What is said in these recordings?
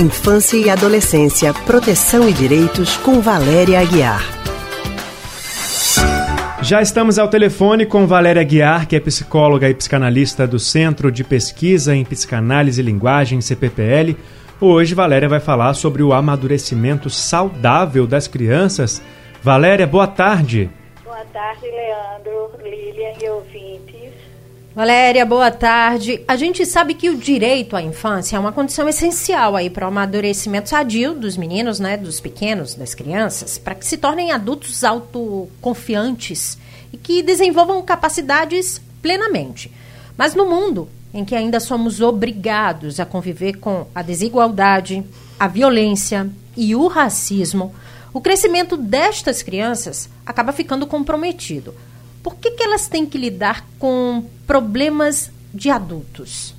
Infância e Adolescência, Proteção e Direitos, com Valéria Aguiar. Já estamos ao telefone com Valéria Aguiar, que é psicóloga e psicanalista do Centro de Pesquisa em Psicanálise e Linguagem, CPPL. Hoje, Valéria vai falar sobre o amadurecimento saudável das crianças. Valéria, boa tarde. Boa tarde, Leandro, Lilian e ouvintes. Valéria, boa tarde. A gente sabe que o direito à infância é uma condição essencial aí para o amadurecimento sadio dos meninos, né, dos pequenos, das crianças, para que se tornem adultos autoconfiantes e que desenvolvam capacidades plenamente. Mas no mundo em que ainda somos obrigados a conviver com a desigualdade, a violência e o racismo, o crescimento destas crianças acaba ficando comprometido por que, que elas têm que lidar com problemas de adultos?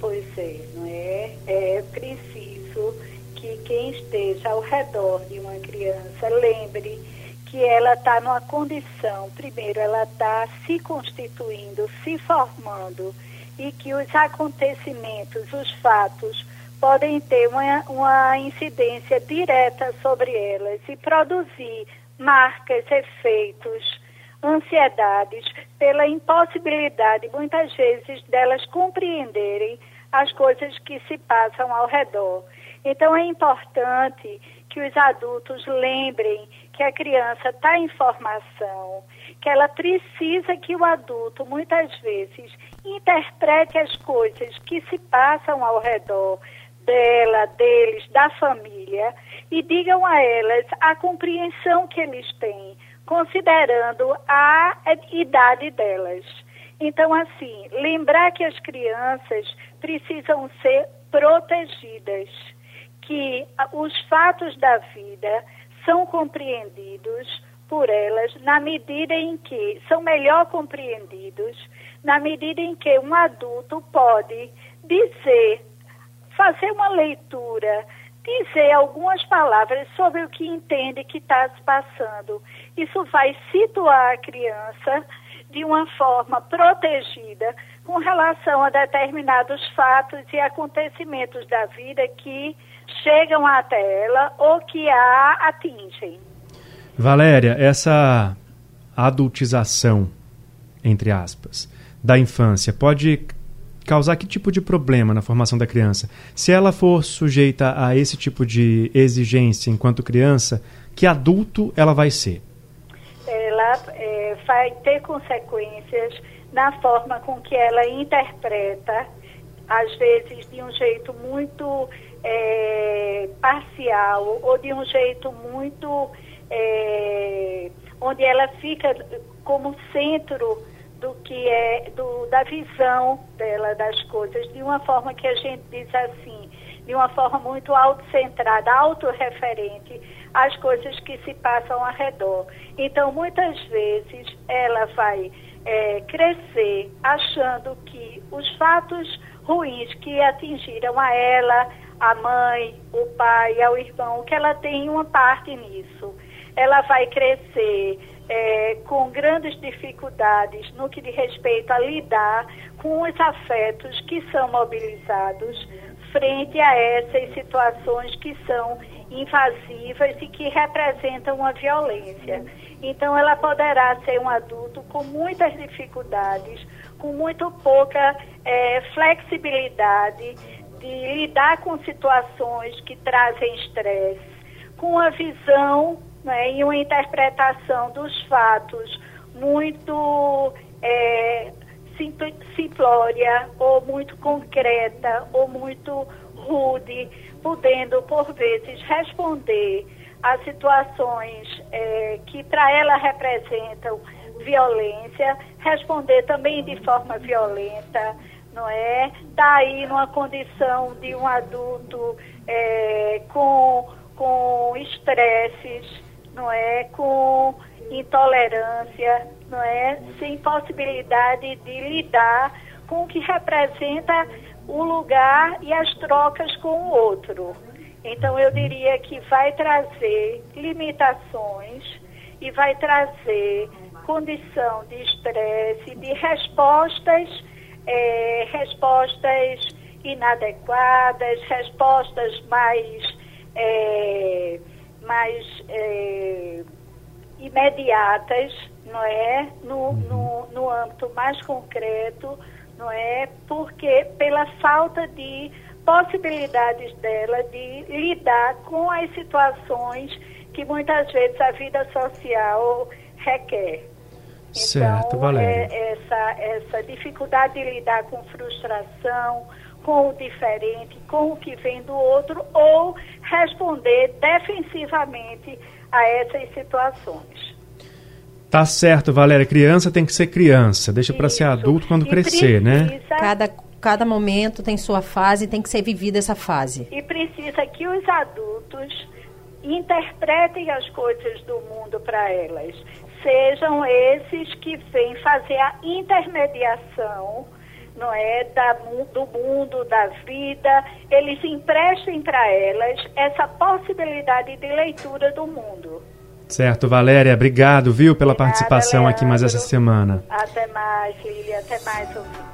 Pois é, não é? É preciso que quem esteja ao redor de uma criança lembre que ela está numa condição, primeiro, ela está se constituindo, se formando, e que os acontecimentos, os fatos, podem ter uma, uma incidência direta sobre elas e produzir marcas, efeitos ansiedades pela impossibilidade, muitas vezes, delas compreenderem as coisas que se passam ao redor. Então, é importante que os adultos lembrem que a criança está em formação, que ela precisa que o adulto, muitas vezes, interprete as coisas que se passam ao redor dela, deles, da família, e digam a elas a compreensão que eles têm considerando a idade delas. Então, assim, lembrar que as crianças precisam ser protegidas, que os fatos da vida são compreendidos por elas na medida em que são melhor compreendidos, na medida em que um adulto pode dizer, fazer uma leitura dizer algumas palavras sobre o que entende que está se passando. Isso vai situar a criança de uma forma protegida com relação a determinados fatos e acontecimentos da vida que chegam até ela ou que a atingem. Valéria, essa adultização, entre aspas, da infância pode causar que tipo de problema na formação da criança? Se ela for sujeita a esse tipo de exigência enquanto criança, que adulto ela vai ser? Ela é, vai ter consequências na forma com que ela interpreta, às vezes de um jeito muito é, parcial ou de um jeito muito. É, onde ela fica como centro do que é do, da visão dela das coisas, de uma forma que a gente diz assim, de uma forma muito autocentrada, autorreferente às coisas que se passam ao redor. Então, muitas vezes, ela vai é, crescer achando que os fatos ruins que atingiram a ela, a mãe, o pai, ao irmão, que ela tem uma parte nisso. Ela vai crescer é, com grandes dificuldades no que diz respeito a lidar com os afetos que são mobilizados frente a essas situações que são invasivas e que representam uma violência. Então, ela poderá ser um adulto com muitas dificuldades, com muito pouca é, flexibilidade de lidar com situações que trazem estresse, com a visão né, e uma interpretação dos fatos muito é, simplória ou muito concreta ou muito rude, podendo por vezes responder a situações é, que para ela representam violência, responder também de forma violenta, não é? Está aí numa condição de um adulto é, com, com estresses, não é? Com intolerância, não é? Sem possibilidade de lidar com o que representa o lugar e as trocas com o outro. Então eu diria que vai trazer limitações e vai trazer condição de estresse, de respostas, é, respostas inadequadas, respostas mais, é, mais é, imediatas, não é? No, no, no âmbito mais concreto, não é? Porque pela falta de possibilidades dela de lidar com as situações que muitas vezes a vida social requer. Certo, então, Valéria. É, essa, essa dificuldade de lidar com frustração, com o diferente, com o que vem do outro, ou responder defensivamente a essas situações. Tá certo, Valéria. Criança tem que ser criança. Deixa para ser adulto quando E crescer, né? precisa- Cada, cada momento tem sua fase, tem que ser vivida essa fase. E precisa que os adultos interpretem as coisas do mundo para elas. Sejam esses que vêm fazer a intermediação, não é, da, do mundo, da vida, eles emprestem para elas essa possibilidade de leitura do mundo. Certo, Valéria. Obrigado, viu, pela Obrigada, participação aqui mais essa Leandro. semana. Até mais, Lília, até mais, ouvinte.